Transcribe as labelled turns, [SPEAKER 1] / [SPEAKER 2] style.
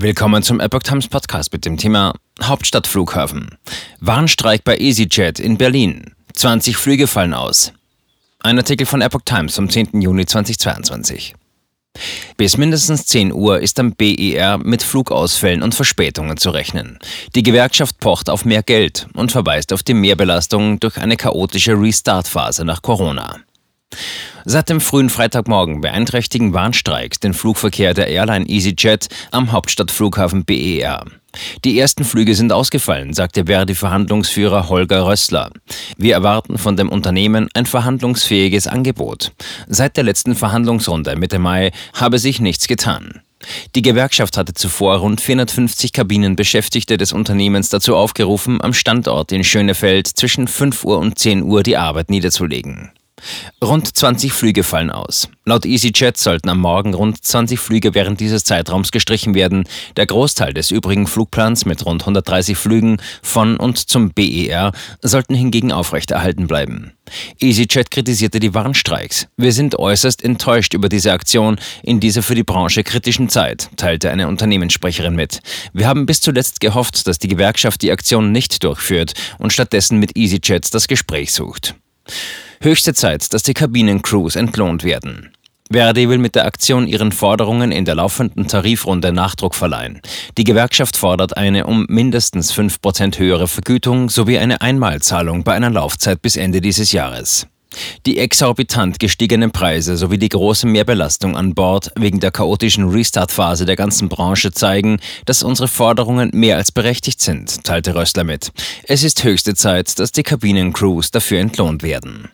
[SPEAKER 1] Willkommen zum Epoch Times Podcast mit dem Thema Hauptstadtflughafen. Warnstreik bei EasyJet in Berlin. 20 Flüge fallen aus. Ein Artikel von Epoch Times vom 10. Juni 2022. Bis mindestens 10 Uhr ist am BER mit Flugausfällen und Verspätungen zu rechnen. Die Gewerkschaft pocht auf mehr Geld und verweist auf die Mehrbelastung durch eine chaotische Restart-Phase nach Corona. Seit dem frühen Freitagmorgen beeinträchtigen Warnstreiks den Flugverkehr der Airline EasyJet am Hauptstadtflughafen BER. Die ersten Flüge sind ausgefallen, sagte Verdi-Verhandlungsführer Holger Rössler. Wir erwarten von dem Unternehmen ein verhandlungsfähiges Angebot. Seit der letzten Verhandlungsrunde Mitte Mai habe sich nichts getan. Die Gewerkschaft hatte zuvor rund 450 Kabinenbeschäftigte des Unternehmens dazu aufgerufen, am Standort in Schönefeld zwischen 5 Uhr und 10 Uhr die Arbeit niederzulegen. Rund 20 Flüge fallen aus. Laut EasyJet sollten am Morgen rund 20 Flüge während dieses Zeitraums gestrichen werden. Der Großteil des übrigen Flugplans mit rund 130 Flügen von und zum BER sollten hingegen aufrechterhalten bleiben. EasyJet kritisierte die Warnstreiks. Wir sind äußerst enttäuscht über diese Aktion in dieser für die Branche kritischen Zeit, teilte eine Unternehmenssprecherin mit. Wir haben bis zuletzt gehofft, dass die Gewerkschaft die Aktion nicht durchführt und stattdessen mit EasyJet das Gespräch sucht. Höchste Zeit, dass die Kabinencrews entlohnt werden. Verdi will mit der Aktion ihren Forderungen in der laufenden Tarifrunde Nachdruck verleihen. Die Gewerkschaft fordert eine um mindestens 5% höhere Vergütung sowie eine Einmalzahlung bei einer Laufzeit bis Ende dieses Jahres. Die exorbitant gestiegenen Preise sowie die große Mehrbelastung an Bord wegen der chaotischen Restart-Phase der ganzen Branche zeigen, dass unsere Forderungen mehr als berechtigt sind, teilte Rössler mit. Es ist höchste Zeit, dass die Kabinencrews dafür entlohnt werden.